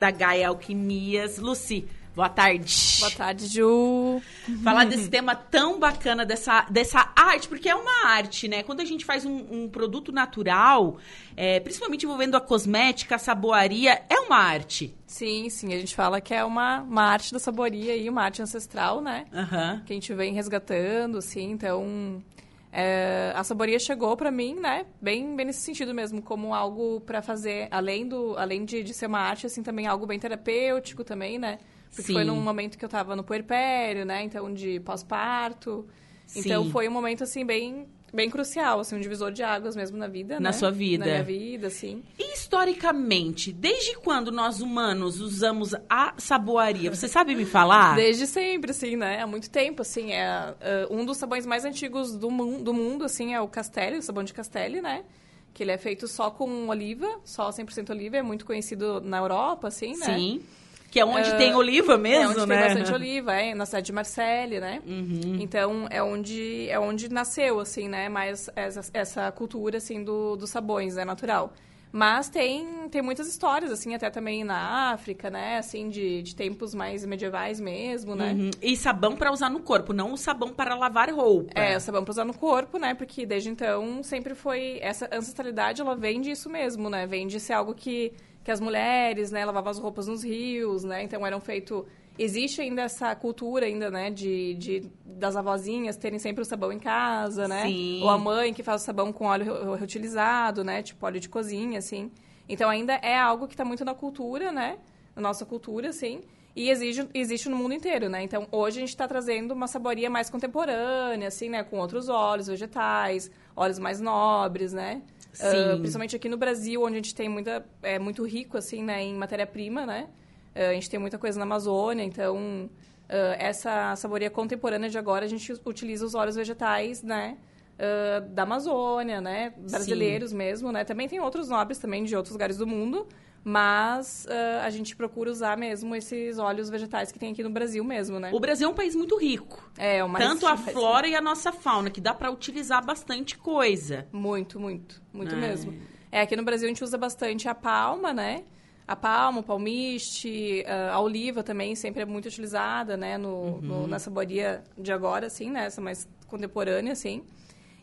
da Gaia Alquimias. Luci, boa tarde. Boa tarde, Ju. Falar desse tema tão bacana, dessa, dessa arte, porque é uma arte, né? Quando a gente faz um, um produto natural, é, principalmente envolvendo a cosmética, a saboaria, é uma arte. Sim, sim. A gente fala que é uma, uma arte da saboaria e uma arte ancestral, né? Aham. Que a gente vem resgatando, assim. Então, é, a saboria chegou pra mim, né? Bem, bem nesse sentido mesmo, como algo pra fazer, além, do, além de, de ser uma arte, assim, também algo bem terapêutico também, né? Porque Sim. foi num momento que eu tava no puerpério, né? Então, de pós-parto. Então, foi um momento, assim, bem, bem crucial, assim, um divisor de águas mesmo na vida, Na né? sua vida. Na minha vida, assim. E historicamente, desde quando nós humanos usamos a saboaria? Você sabe me falar? Desde sempre, assim, né? Há muito tempo, assim. É, é, um dos sabões mais antigos do, mun- do mundo, assim, é o Castelli, o sabão de Castelli, né? Que ele é feito só com oliva, só 100% oliva. É muito conhecido na Europa, assim, né? Sim. Que é onde Ah, tem oliva é mesmo, onde né? tem bastante oliva, é, na cidade de Marseille, né? Uhum. Então, é onde, é onde nasceu, assim, né? Mais essa, essa cultura, assim, do, dos sabões, né? Natural. Mas tem, tem muitas histórias, assim, até também na África, né? Assim, de, de tempos mais medievais mesmo, né? Uhum. E sabão para usar no corpo, não o sabão para lavar roupa. É, sabão pra usar no corpo, né? Porque desde então sempre foi. Essa ancestralidade, ela vem disso mesmo, né? Vem de ser algo que, que as mulheres, né, lavavam as roupas nos rios, né? Então eram feito. Existe ainda essa cultura ainda, né, de, de das avózinhas terem sempre o sabão em casa, né? Sim. Ou a mãe que faz o sabão com óleo re- reutilizado, né? Tipo óleo de cozinha, assim. Então ainda é algo que está muito na cultura, né? Na nossa cultura, assim. E exige, existe no mundo inteiro, né? Então, hoje a gente está trazendo uma saboria mais contemporânea, assim, né? Com outros óleos vegetais, óleos mais nobres, né? Ah, principalmente aqui no Brasil, onde a gente tem muita... É muito rico, assim, né? Em matéria-prima, né? Ah, a gente tem muita coisa na Amazônia, então... ah, essa saboria contemporânea de agora, a gente utiliza os óleos vegetais, né? ah, da Amazônia, né? Brasileiros mesmo, né? Também tem outros nobres também de outros lugares do mundo, mas ah, a gente procura usar mesmo esses óleos vegetais que tem aqui no Brasil mesmo, né? O Brasil é um país muito rico. É, o mais Tanto a flora e a nossa fauna, que dá para utilizar bastante coisa. Muito, muito, muito É. mesmo. É, aqui no Brasil a gente usa bastante a palma, né? A palma, o palmiste, ah, a oliva também sempre é muito utilizada, né? No, no- na saboria de agora, assim, né? Essa mais contemporânea, assim.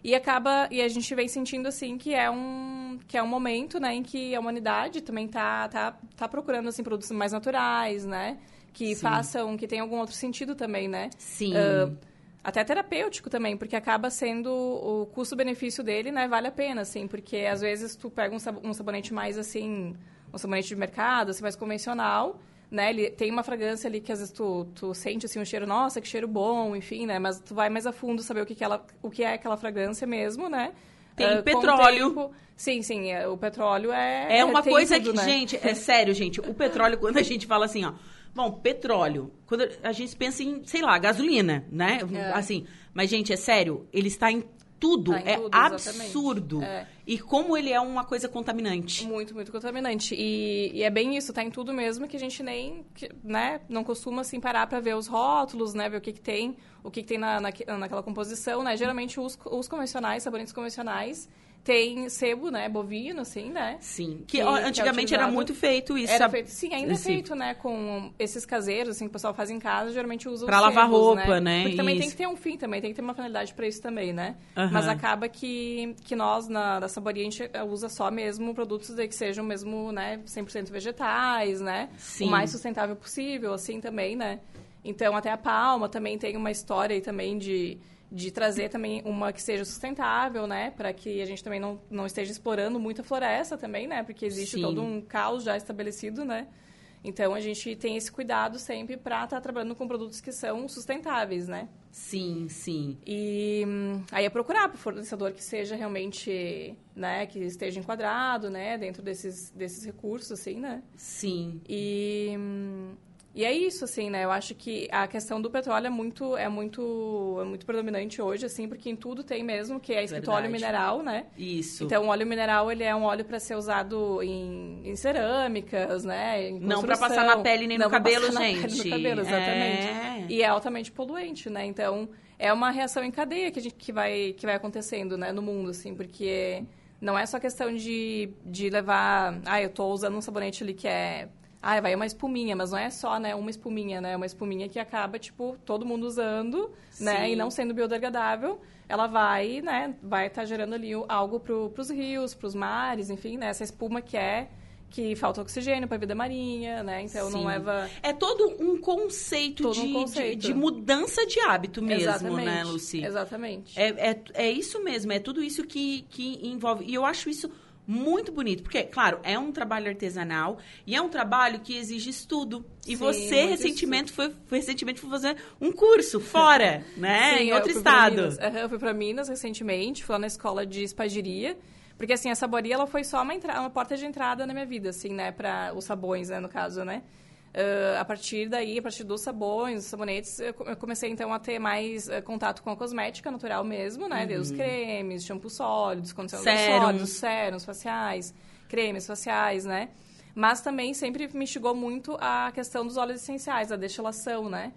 E acaba... E a gente vem sentindo, assim, que é um... Que é um momento, né? Em que a humanidade também tá, tá, tá procurando, assim, produtos mais naturais, né? Que Sim. façam... Que tenham algum outro sentido também, né? Sim. Ah, até terapêutico também, porque acaba sendo o custo-benefício dele, né? Vale a pena, assim, porque às vezes tu pega um sabonete mais assim, um sabonete de mercado, assim, mais convencional, né? Ele tem uma fragrância ali que às vezes tu, tu sente assim um cheiro, nossa, que cheiro bom, enfim, né? Mas tu vai mais a fundo saber o que, que ela, o que é aquela fragrância mesmo, né? Tem o petróleo. tempo- sim, sim, é, o petróleo é É uma tem coisa tudo, que, né? gente, é sério, gente. O petróleo, quando a gente fala assim, ó. Bom, petróleo. Quando a gente pensa em, sei lá, gasolina, né? É. Assim. Mas, gente, é sério, ele está em tudo. Tá é tudo, absurdo. É. E como ele é uma coisa contaminante. Muito, muito contaminante. E, e é bem isso, tá em tudo mesmo que a gente nem, que, né, não costuma assim parar pra ver os rótulos, né, ver o que que tem, o que que tem na, naque- naquela composição, né. Geralmente os, os convencionais, sabonetes convencionais, tem sebo, né, bovino, assim, né. Sim. Que, Que- ó, que é antigamente era muito feito isso. Era sabe? feito, sim, ainda é feito, né, com esses caseiros, assim, que o pessoal faz em casa, geralmente usa os Pra lavar sebos, roupa, né, Porque também tem isso. que ter um fim, também tem que ter uma finalidade pra isso também, né? Aham. Mas acaba que, que nós, na, da Saboria, a gente usa só mesmo produtos que sejam mesmo, né, 100% vegetais, né? Sim. O mais sustentável possível, assim, também, né? Então, até a Palma também tem uma história aí também de, de trazer também uma que seja sustentável, né? Para que a gente também não, não esteja explorando muita floresta também, né? Porque existe Sim. todo um caos já estabelecido, né? Então, a gente tem esse cuidado sempre para estar trabalhando com produtos que são sustentáveis, né? Sim, sim. E hum, aí é procurar para o fornecedor que seja realmente, né, que esteja enquadrado, né, dentro desses, desses recursos, assim, né? Sim. E, hum, e é isso, assim, né? Eu acho que a questão do petróleo é muito, é muito, é muito predominante hoje, assim, porque em tudo tem mesmo, que é escrito óleo Verdade. mineral, né? Isso. Então, o óleo mineral, ele é um óleo para ser usado em, em cerâmicas, né? Em Não construção. passar na pele nem no Não pra cabelo, passar na pele, gente. no cabelo, exatamente. É. E é altamente poluente, né? Então, é uma reação em cadeia que, a gente, que, vai, que vai acontecendo, né? No mundo, assim, porque não é só questão de, de levar... Ah, eu tô usando um sabonete ali que é ah, vai uma espuminha, mas não é só, né, uma espuminha, né? É uma espuminha que acaba, tipo, todo mundo usando, né? Sim. E não sendo biodegradável, ela vai, né, vai estar gerando ali algo pro, pros rios, pros mares, enfim, né? Essa espuma que é que falta oxigênio para a vida marinha, né? Então Sim. não leva É todo um conceito, Todo um de, conceito. De, de mudança de hábito mesmo, Exatamente. né, Lucy? Exatamente. É, é, é isso mesmo, é tudo isso que, que envolve. E eu acho isso muito bonito, porque, claro, é um trabalho artesanal e é um trabalho que exige estudo. E Sim, você recentemente foi, foi- recentemente foi fazer um curso fora, né? Sim, em eu outro pra estado. Eu fui para Minas recentemente, fui lá na escola de espagiria. Porque, assim, a saboria, ela foi só uma, entra- uma porta de entrada na minha vida, assim, né? Para os sabões, né, no caso, né? Ah, a partir daí, a partir dos sabões, dos sabonetes, eu co- eu comecei, então, a ter mais eh, contato com a cosmética natural mesmo, né? Os cremes, shampoo sólidos, condicionadores Sérums. sólidos, sérums faciais, cremes faciais, né? Mas também sempre me instigou muito a questão dos óleos essenciais, a destilação, né?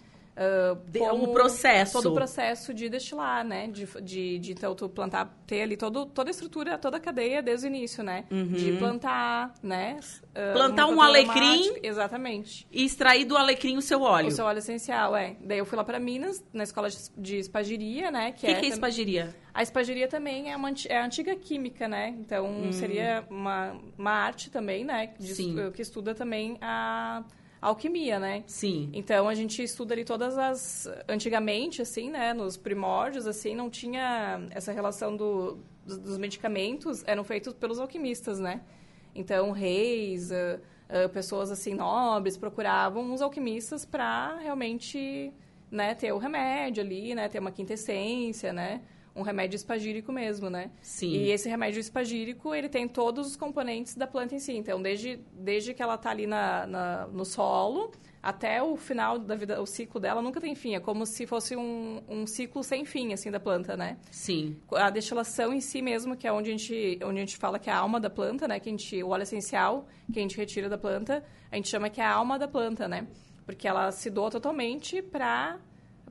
De- como o processo. Todo o processo de destilar, né? De, de, de então, tu plantar, ter ali todo, toda a estrutura, toda a cadeia desde o início, né? De plantar, né? Uhum. Plantar um alecrim. Exatamente. E extrair do alecrim o seu óleo. O seu óleo essencial, é. Daí eu fui lá para Minas, na escola de, de espagiria, né? O que, que é tam- espagiria? a espagiria também é uma é a antiga química, né? Então, seria uma, uma arte também, né? de- Hum. Sim. que estuda também a alquimia, né? Sim. Então a gente estuda ali todas as antigamente assim, né, nos primórdios assim, não tinha essa relação do, dos, dos medicamentos, eram feitos pelos alquimistas, né? Então reis, ah, ah, pessoas assim nobres procuravam os alquimistas para realmente, né, ter o remédio ali, né, ter uma quintessência, né? Um remédio espagírico mesmo, né? Sim. E esse remédio espagírico, ele tem todos os componentes da planta em si. Então, desde, desde que ela está ali na, na- no solo até o final da vida, o ciclo dela nunca tem fim. É como se fosse um, um ciclo sem fim, assim, da planta, né? Sim. A destilação em si mesmo, que é onde a gente, onde a gente fala que é a alma da planta, né? Que a gente, o óleo essencial que a gente retira da planta, a gente chama que é a alma da planta, né? Porque ela se doa totalmente para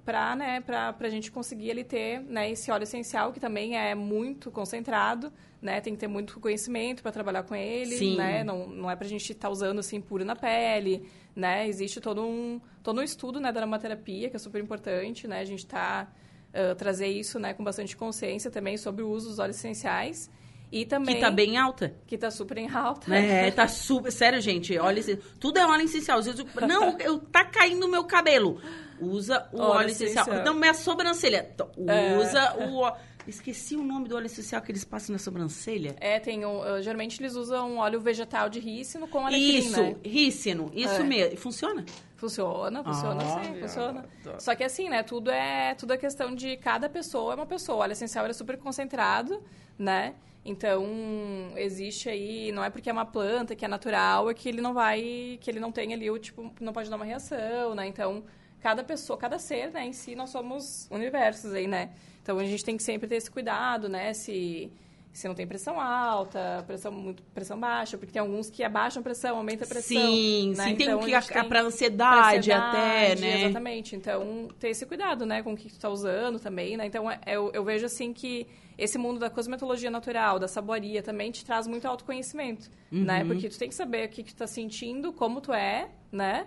para né, pra gente conseguir ele ter né, esse óleo essencial, que também é muito concentrado, né? Tem que ter muito conhecimento para trabalhar com ele, Sim. né? Não, não é pra gente estar usando assim puro na pele, né? Existe todo um, todo um estudo né, da aromaterapia, que é super importante, né? A gente tá ah, trazer isso né, com bastante consciência também sobre o uso dos óleos essenciais. E também... Que tá bem alta. Que tá super em alta. É, tá super. Sério, gente, olha. esse- Tudo é óleo essencial. Às vezes eu- não, eu, tá caindo o meu cabelo. Usa o óleo, Óleo essencial. essencial. Não, minha sobrancelha. T- É. Usa o. ó- Esqueci o nome do óleo essencial que eles passam na sobrancelha. É, tem um, geralmente eles usam óleo vegetal de rícino com alecrim, Isso, né? rícino. Isso É. mesmo. Funciona? Funciona, funciona Ah, sim, funciona. Só que assim, né, tudo é, tudo é questão de cada pessoa é uma pessoa. O óleo essencial é super concentrado, né? Então, existe aí, não é porque é uma planta que é natural, é que ele não vai, que ele não tem ali o tipo, não pode dar uma reação, né? Então, cada pessoa, cada ser, né, em si nós somos universos aí, né? Então, a gente tem que sempre ter esse cuidado, né, se se não tem pressão alta, pressão muito pressão baixa, porque tem alguns que abaixam a pressão, aumenta a pressão, sim, né? sim. Tem Então, um a que é tem- pra ansiedade, pra até, ansiedade, né? Exatamente. Então, ter esse cuidado, né, com o que tu tá usando também, né? Então, é- eu, eu vejo, assim, que esse mundo da cosmetologia natural, da saboaria, também te traz muito autoconhecimento, Uhum. né? Porque tu tem que saber o que, que tu tá sentindo, como tu é, né?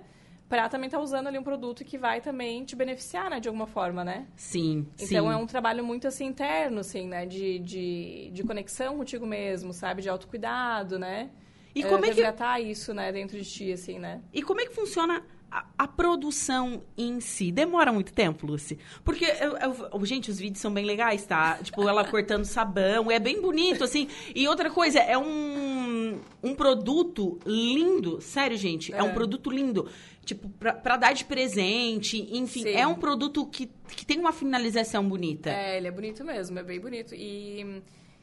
Pra também estar usando ali um produto que vai também te beneficiar, né, de alguma forma, né? Sim, Então sim. é um trabalho muito assim interno, assim, né? De, de, de conexão contigo mesmo, sabe? De autocuidado, né? E como é que- resgatar isso, né, dentro de ti, assim, né? E como é que funciona a, a produção em si? Demora muito tempo, Lucy? Porque, eu, eu- gente, os vídeos são bem legais, tá? Tipo, ela cortando sabão, é bem bonito, assim. E outra coisa, é um, um produto lindo, sério, gente, é, um É. produto lindo. Tipo, pra, pra dar de presente, enfim, Sim. é um produto que, que tem uma finalização bonita. É, ele é bonito mesmo, é bem bonito. E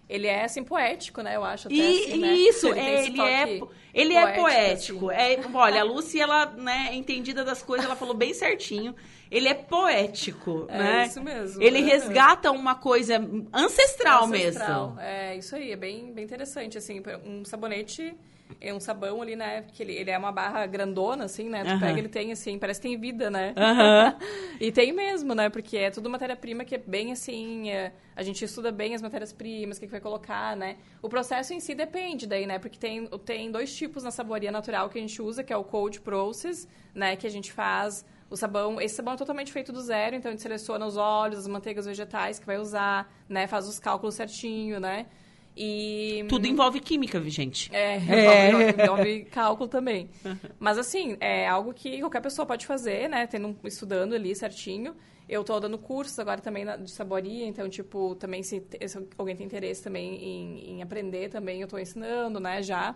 ele é, assim, poético, né? Eu acho até, E assim, né? isso, é, ele, é, ele é poético, assim. É, olha, a Lucy, ela, né, é entendida das coisas, ela falou bem certinho. Ele é poético, É né? isso mesmo. Ele é. resgata uma coisa ancestral, Ancestral. mesmo. É, isso aí, é bem, bem interessante, assim, um sabonete é um sabão ali, né? Que ele, ele é uma barra grandona, assim, né? Tu Aham. pega, ele tem, assim, parece que tem vida, né? Aham. e tem mesmo, né? Porque é tudo matéria-prima que é bem assim. é, a gente estuda bem as matérias-primas, o que, que vai colocar, né? O processo em si depende daí, né? Porque tem, tem dois tipos na saboria natural que a gente usa, que é o cold process, né? Que a gente faz o sabão. Esse sabão é totalmente feito do zero, então a gente seleciona os óleos, as manteigas vegetais que vai usar, né? Faz os cálculos certinho, né? E. Tudo envolve química, vi, gente. É, É. envolve, envolve cálculo também. Mas assim, é algo que qualquer pessoa pode fazer, né? Tendo, um- estudando ali certinho. Eu tô dando cursos agora também na- de saboria, então, tipo, também se, se alguém tem interesse também em, em aprender também, eu tô ensinando, né, já.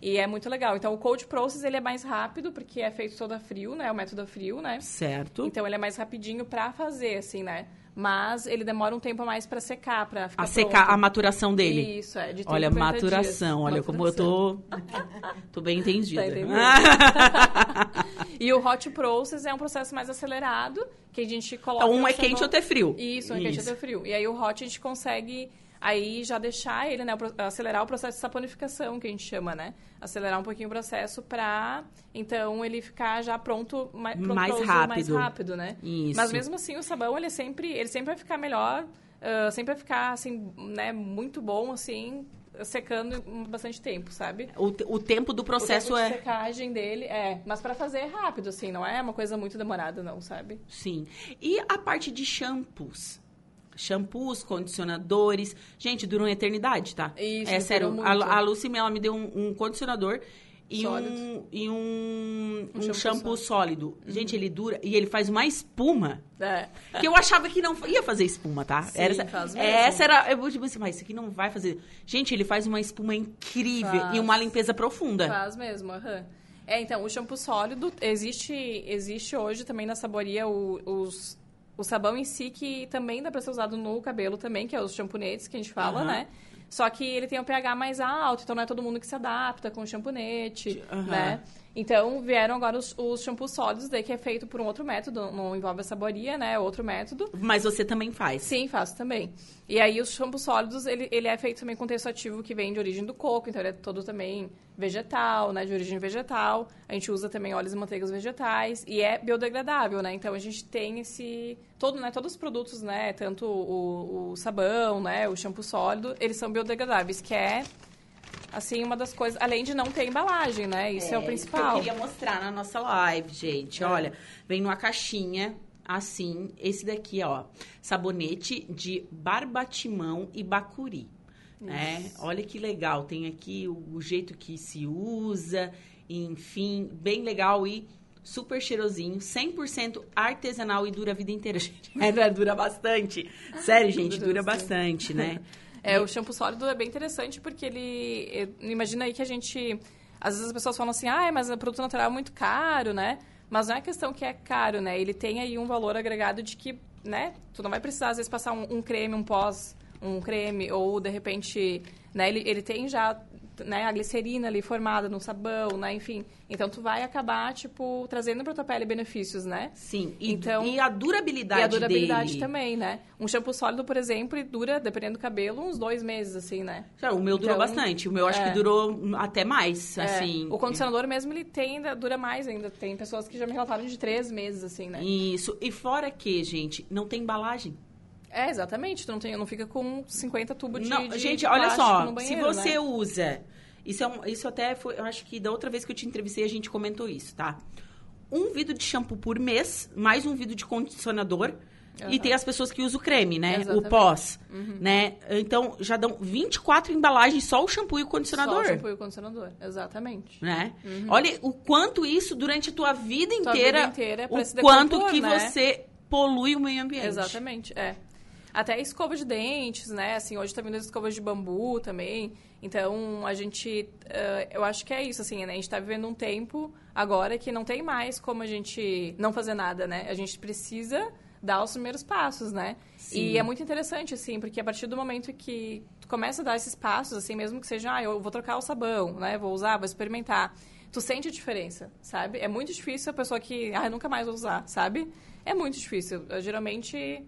E é muito legal. Então, o cold process, ele é mais rápido, porque é feito todo a frio, né? O método a frio, né? Certo. Então, ele é mais rapidinho pra fazer, assim, né? Mas ele demora um tempo a mais pra secar, pra ficar a secar pronto. a maturação dele. Isso, é. De 30 Olha, a 40 maturação. Olha como eu tô. tô bem entendida. Tá? E o hot process é um processo mais acelerado, que a gente coloca... Então, um é quente, outro é frio. Isso, um é quente, outro é frio. E aí o hot a gente consegue aí já deixar ele, né, acelerar o processo de saponificação, que a gente chama, né? Acelerar um pouquinho o processo pra, então, ele ficar já pronto, mais, Mais uso mais rápido. rápido, né? Isso. Mas mesmo assim, o sabão, ele sempre, ele sempre vai ficar melhor, ah, sempre vai ficar, assim, né, muito bom, assim, secando bastante tempo, sabe? O, o tempo do processo o tempo é. de secagem dele, é. Mas pra fazer é rápido, assim, não é uma coisa muito demorada, não, sabe? Sim. E a parte de shampoos? Shampoos, condicionadores. Gente, duram uma eternidade, tá? Isso, É sério. muito. A, a Lucy, ela me deu um, um condicionador e um, Sólido. e um, um, shampoo shampoo sólido. Gente, ele dura e ele faz uma espuma. É. Que eu achava que não ia fazer espuma, tá? Sim, essa, faz mesmo. essa era. Eu tipo assim, mas isso aqui não vai fazer. Gente, ele faz uma espuma incrível Faz. e uma limpeza profunda. Faz mesmo, aham. É, então, o shampoo sólido, existe, existe hoje também na saboria o, os, o sabão em si, que também dá pra ser usado no cabelo também, que é os champonetes que a gente fala, Aham. né? Só que ele tem um pH mais alto, então não é todo mundo que se adapta com champonete, Aham. né? Então, vieram agora os, os shampoos sólidos, daí que é feito por um outro método, não envolve a saboria, né? É outro método. Mas você também faz. Sim, faço também. E aí, os shampoos sólidos, ele, ele é feito também com texto ativo que vem de origem do coco, então ele é todo também vegetal, né, de origem vegetal. A gente usa também óleos e manteigas vegetais e é biodegradável, né? Então, a gente tem esse... Todo, né, todos os produtos, né, tanto o, o sabão, né, o shampoo sólido, eles são biodegradáveis, que é, assim, uma das coisas... Além de não ter embalagem, né? Isso é, o que principal. Eu queria mostrar na nossa live, gente. É. Olha, vem numa caixinha assim, esse daqui, ó, sabonete de barbatimão e bacuri. Né? Olha que legal, tem aqui o, o jeito que se usa, enfim, bem legal e super cheirosinho, 100% artesanal e dura a vida inteira, gente. É, dura bastante. Sério, gente, Dura bastante, né? É, o shampoo sólido é bem interessante porque ele. eh, Imagina aí que a gente. Às vezes as pessoas falam assim, ah, mas o produto natural é muito caro, né? Mas não é questão que é caro, né? Ele tem aí um valor agregado de que, né? Tu não vai precisar, às vezes, passar um, um creme, um pós, um creme, ou de repente, né? Ele, ele tem já né, a glicerina ali formada no sabão, né? Enfim. Então tu vai acabar, tipo, trazendo pra tua pele benefícios, né? Sim, e, Então- e a durabilidade E a durabilidade dele. também, né? Um shampoo sólido, por exemplo, dura, dependendo do cabelo, uns dois meses, assim, né? O meu durou Então, bastante. O meu acho é. que durou até mais, É, assim. o condicionador mesmo, ele tem, ainda dura mais ainda. Tem pessoas que já me relataram de três meses, assim, né? Isso. E fora que, gente, não tem embalagem. É, exatamente. Tu não, tem, não fica com 50 tubos de, não, de gente, de olha só. no se banheiro, você né? usa. Isso, é um- isso até foi. Eu acho que da outra vez que eu te entrevistei, a gente comentou isso, tá? Um vidro de shampoo por mês, mais um vidro de condicionador. E Aham. tem as pessoas que usam o creme, né? Exatamente. O pós, Uhum. né? Então, já dão 24 embalagens só o shampoo e o condicionador. Só o shampoo e o condicionador, exatamente. né? Olha o quanto isso durante a tua vida Tua inteira, vida inteira é o quanto que né? você polui o meio ambiente. Exatamente, é. Até escova de dentes, né? Assim, hoje tá vindo as escovas de bambu também. Então, a gente... eh, eu acho que é isso, assim, né? A gente tá vivendo um tempo agora que não tem mais como a gente não fazer nada, né? A gente precisa dar os primeiros passos, né? Sim. E é muito interessante, assim, porque a partir do momento que tu começa a dar esses passos, assim, mesmo que seja, ah, eu vou trocar o sabão, né? Vou usar, vou experimentar. Tu sente a diferença, sabe? É muito difícil a pessoa que, ah, eu nunca mais vou usar, sabe? É muito difícil. Eu, geralmente,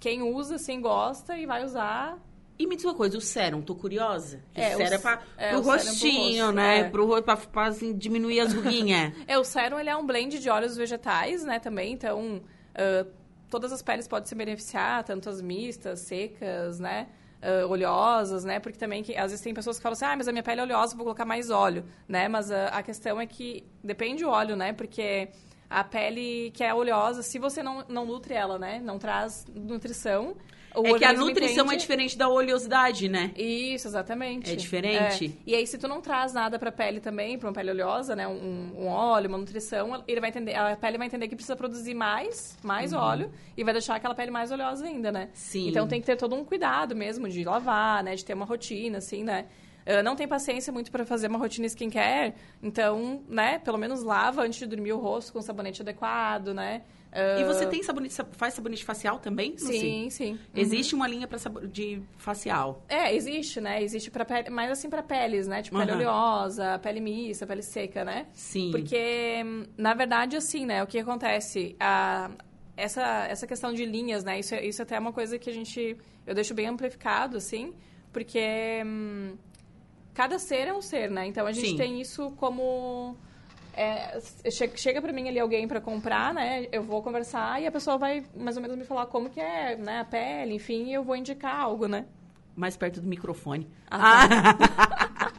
quem usa, assim, gosta e vai usar E me diz uma coisa, o sérum, tô curiosa. É, o o sérum é, pra, é, pro o é pro rostinho, rosto, né? é. Pro, ro- pra, pra, assim, diminuir as ruguinhas. É, o sérum ele é um blend de óleos vegetais, né, também, então ah, todas as peles podem se beneficiar, tanto as mistas, secas, né, ah, oleosas, né, porque também que, às vezes tem pessoas que falam assim, ah, mas a minha pele é oleosa, vou colocar mais óleo, né, mas a, a questão é que depende do óleo, né, porque a pele que é oleosa, se você não, não nutre ela, né, não traz nutrição... é que a nutrição é entende- diferente da oleosidade, né? isso, exatamente. É diferente? É. E aí, se tu não traz nada pra pele também, pra uma pele oleosa, né? Um, um óleo, uma nutrição, ele vai entender, a pele vai entender que precisa produzir mais, mais óleo e vai deixar aquela pele mais oleosa ainda, né? Uhum. Sim. Então tem que ter todo um cuidado mesmo de lavar, né? De ter uma rotina, assim, né? Ah, não tem paciência muito pra fazer uma rotina skincare, então, né, pelo menos lava antes de dormir o rosto com sabonete adequado, né? E Ah, você tem sabonete, faz sabonete facial também? Lucy? Sim, sim. Uhum. Existe uma linha sabo- de facial. É, existe, né? Existe para pele, mais assim para peles, né? Tipo pele Aham. oleosa, pele mista, pele seca, né? Sim. Porque, na verdade, assim, né? O que acontece? A, essa, essa questão de linhas, né? Isso, é- isso até é uma coisa que a gente... Eu deixo bem amplificado, assim, porque hum, cada ser é um ser, né? Então, a gente Sim. tem isso como... é, che- chega para mim ali alguém para comprar, né? Eu vou conversar e a pessoa vai mais ou menos me falar como que é, né? A pele, enfim, e eu vou indicar algo, né? Mais perto do microfone. Ah,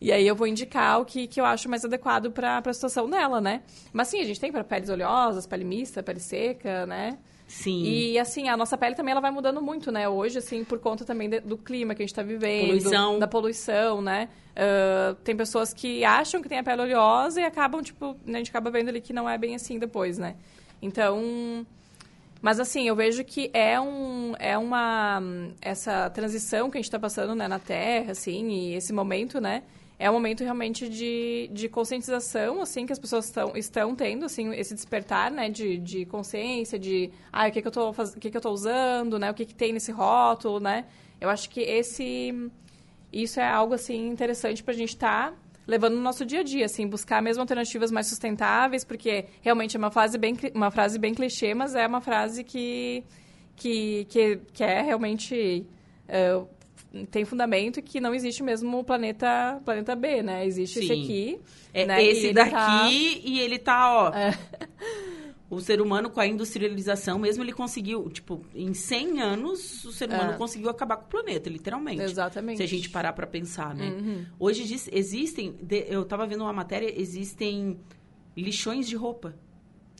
E aí eu vou indicar o que, que eu acho mais adequado para a situação dela, né? Mas sim, a gente tem para peles oleosas, pele mista, pele seca, né? Sim. E assim, a nossa pele também ela vai mudando muito, né? Hoje, assim, por conta também de- do clima que a gente está vivendo. Poluição. Da poluição, né? Ah, tem pessoas que acham que tem a pele oleosa e acabam, tipo, né, a gente acaba vendo ali que não é bem assim depois, né? Então... Mas assim, eu vejo que é, um, é uma... Essa transição que a gente está passando né, na Terra, assim, e esse momento, né? É um momento realmente de, de conscientização, assim, que as pessoas estão, estão tendo, assim, esse despertar, né? De, de consciência, de... Ah, o que que eu tô, faz... o que que eu tô usando, né? O que que tem nesse rótulo, né? Eu acho que esse... Isso é algo, assim, interessante pra gente estar levando no nosso dia a dia, assim, buscar mesmo alternativas mais sustentáveis, porque realmente é uma frase bem, uma frase bem clichê, mas é uma frase que, que, que, que é realmente... é, tem fundamento e que não existe mesmo o planeta, planeta B, né? Existe esse Sim. aqui. É né? E esse ele daqui tá- e ele tá, ó. É. O ser humano, com a industrialização, mesmo ele conseguiu, tipo, em 100 anos, o ser humano É. conseguiu acabar com o planeta, literalmente. Exatamente. Se a gente parar pra pensar, né? Uhum. Hoje diz- existem, eu tava vendo uma matéria, existem lixões de roupa.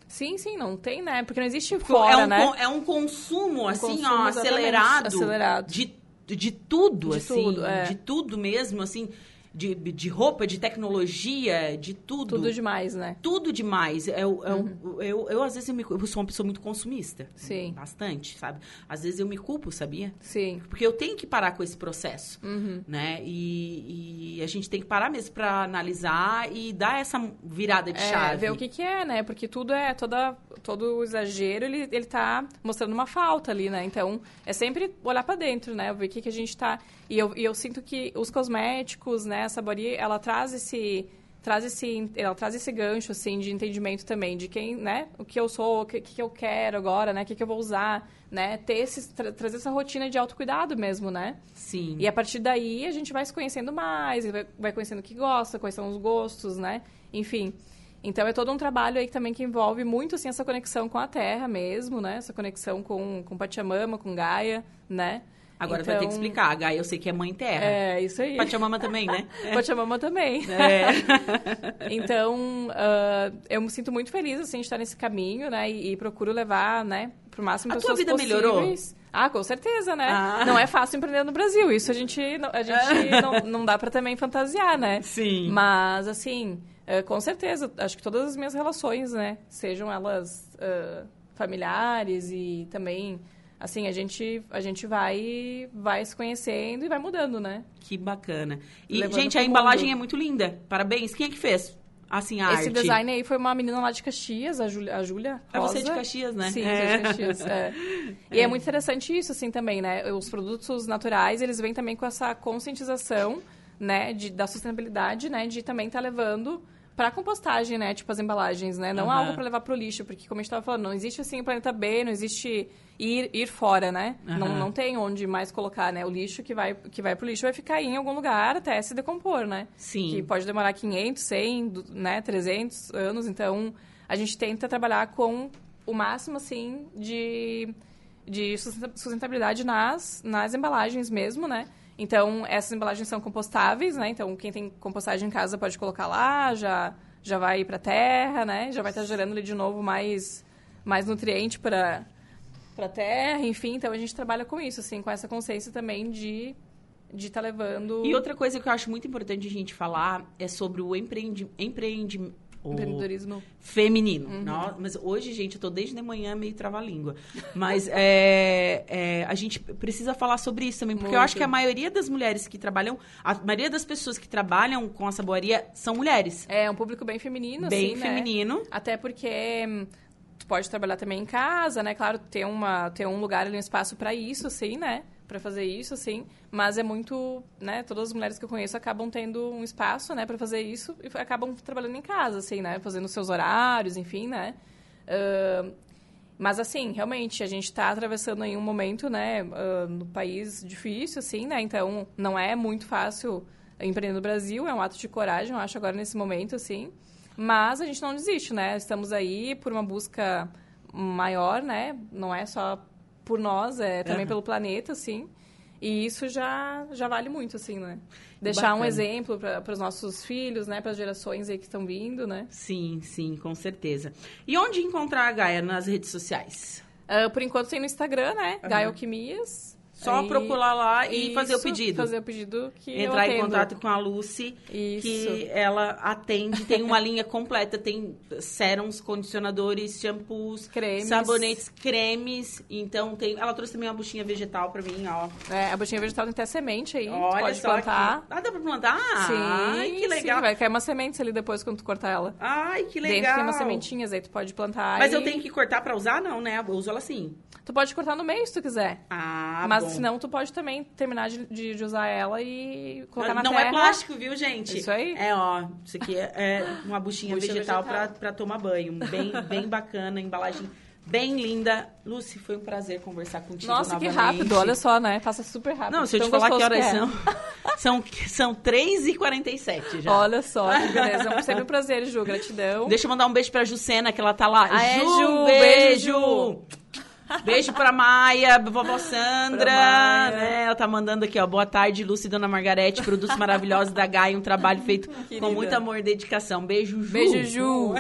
Sim, sim, não tem, né? Porque não existe Porque fora, é, um, né? é um consumo, assim, consumo, ó, acelerado. acelerado. De, de tudo, De assim. tudo, é. De tudo mesmo, assim. De, de roupa, de tecnologia, de tudo. Tudo demais, né? Tudo demais. Eu, eu, Uhum. eu, eu, às vezes, eu, me, eu sou uma pessoa muito consumista. Sim. Bastante, sabe? Às vezes eu me culpo, sabia? Sim. Porque eu tenho que parar com esse processo, Uhum. né? E, e a gente tem que parar mesmo pra analisar e dar essa virada de É, chave. ver o que, que é, né? Porque tudo é, toda, todo o exagero, ele, ele tá mostrando uma falta ali, né? Então, é sempre olhar pra dentro, né? Ver o que, que a gente tá... E eu, e eu sinto que os cosméticos, né? A Saboria, ela traz esse... Traz esse, ela traz esse gancho, assim, de entendimento também, de quem, né, o que eu sou, o que, que eu quero agora, né, o que, que eu vou usar, né, ter esse, tra- trazer essa rotina de autocuidado mesmo, né? Sim. E a partir daí a gente vai se conhecendo mais, vai, vai conhecendo o que gosta, quais são os gostos, né? Enfim. Então é todo um trabalho aí também que envolve muito assim essa conexão com a terra mesmo, né? Essa conexão com com Pachamama, com Gaia, né? Agora vai ter que Então, explicar. A Gaia eu sei que é mãe terra. É, isso aí. Pachamama também, né? Pachamama também. É. Então, ah, eu me sinto muito feliz, assim, de estar nesse caminho, né? E, e procuro levar, né, pro máximo A de tua pessoas vida melhorou? possíveis. Ah, com certeza, né? Ah. Não é fácil empreender no Brasil. Isso a gente, não- a gente não, não dá pra também fantasiar, né? Sim. Mas, assim, eh, com certeza, acho que todas as minhas relações, né? Sejam elas ah, familiares e também... Assim, a gente, a gente vai, vai se conhecendo e vai mudando, né? Que bacana. E, Levando gente, a embalagem mundo. é muito linda. Parabéns. Quem é que fez? Assim, a Esse arte. design aí foi uma menina lá de Caxias, a Júlia, a Júlia É você de. Caxias, né? Sim, É. de Caxias. é. E é muito interessante isso, assim, também, né? Os produtos naturais, eles vêm também com essa conscientização, né, de, da sustentabilidade, né, de também estar levando pra compostagem, né? Tipo as embalagens, né? Não Uhum. algo pra levar pro lixo, porque como a gente tava falando, não existe assim o planeta B, não existe ir, ir fora, né? Não, Uhum. não tem onde mais colocar, né? O lixo que vai, que vai pro lixo vai ficar em algum lugar até se decompor, né? Sim. Que pode demorar 500, 100, du- né? 300 anos. Então, a gente tenta trabalhar com o máximo, assim, de, de sustenta- sustentabilidade nas, nas embalagens mesmo, né? Então, essas embalagens são compostáveis, né? Então, quem tem compostagem em casa pode colocar lá, já, já vai para terra, né? Já vai estar gerando ali de novo mais, mais nutriente para para terra, enfim. Então, a gente trabalha com isso, assim, com essa consciência também de de estar levando E outra coisa que eu acho muito importante a gente falar é sobre o empreendi empreendimento. empreendedorismo. feminino. Uhum. Nó- mas hoje, gente, eu tô desde de manhã meio trava-língua. Mas é, é, a gente precisa falar sobre isso também, porque eu Muito. acho que a maioria das mulheres que trabalham, a maioria das pessoas que trabalham com a saboaria são mulheres. É um público bem feminino, bem assim, né? feminino. Até porque hum, tu pode trabalhar também em casa, né? Claro, ter, uma, ter um lugar ali, um espaço para isso, assim, né? Para fazer isso, assim. Mas é muito, né? Todas as mulheres que eu conheço acabam tendo um espaço, né? Para fazer isso e acabam trabalhando em casa, assim, né? Fazendo seus horários, enfim, né? Ahn, mas, assim, realmente, a gente está atravessando aí um momento, né? ah, no país difícil, assim, né? Então, não é muito fácil empreender no Brasil. É um ato de coragem, eu acho, agora nesse momento, assim. Mas a gente não desiste, né? Estamos aí por uma busca maior, né? Não é só por nós, é também Aham. pelo planeta, assim. E isso já, já vale muito, assim, né? Deixar um Bacana. exemplo para os nossos filhos, né? Para as gerações aí que estão vindo, né? Sim, sim, com certeza. E onde encontrar a Gaia nas redes sociais? Ah, por enquanto tem no Instagram, né? Aham. Gaia Alquimias. Só Aí- procurar lá e fazer o Isso, pedido. Fazer o pedido que eu Entrar em contato com a Lucy, Isso. que ela atende, tem uma linha completa, tem sérums, condicionadores, shampoos, Cremes. sabonetes, cremes. Então tem, ela trouxe também uma buchinha vegetal pra mim, ó. É, a buchinha vegetal tem até semente aí. Olha pode plantar. aqui. Ah, dá pra plantar? Sim, Ai, que legal. Sim, vai cair umas sementes ali depois quando tu cortar ela. Ai, que Dentro legal. tem umas sementinhas aí, tu pode plantar. Mas e- eu tenho que cortar pra usar? Não, né? Eu uso ela assim. Tu pode cortar no meio se tu quiser. Ah, Mas bom. senão tu pode também terminar de, de, de usar ela e colocar na não terra. é plástico, viu, gente? Isso aí. É, ó. Isso aqui é, é uma buchinha Bucha vegetal, vegetal. Pra, pra tomar banho. Bem, bem bacana, embalagem bem linda. Lucy, foi um prazer conversar contigo Nossa, que novamente. rápido, olha só, né? Passa super rápido. Não, se eu te falar que horas é. são... São, são 3h47 já. Olha só, que beleza. É sempre um prazer, Ju. Gratidão. Deixa eu mandar um beijo pra Jucena, que ela tá lá. Ah, é, Ju, Ju, beijo! beijo, Beijo pra Maia, vovó Sandra, Maia. né? Ela tá mandando aqui, ó. Boa tarde, Lúcia e Dona Margarete, produtos maravilhosos da Gaia, um trabalho feito com Querida. muito amor e dedicação. Beijo, Ju. Beijo, Ju.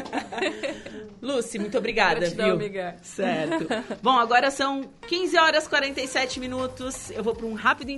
Lúcia, muito obrigada, Gratidão, viu? amiga. Certo. Bom, agora são 15 horas e 47 minutos. Eu vou pra um rápido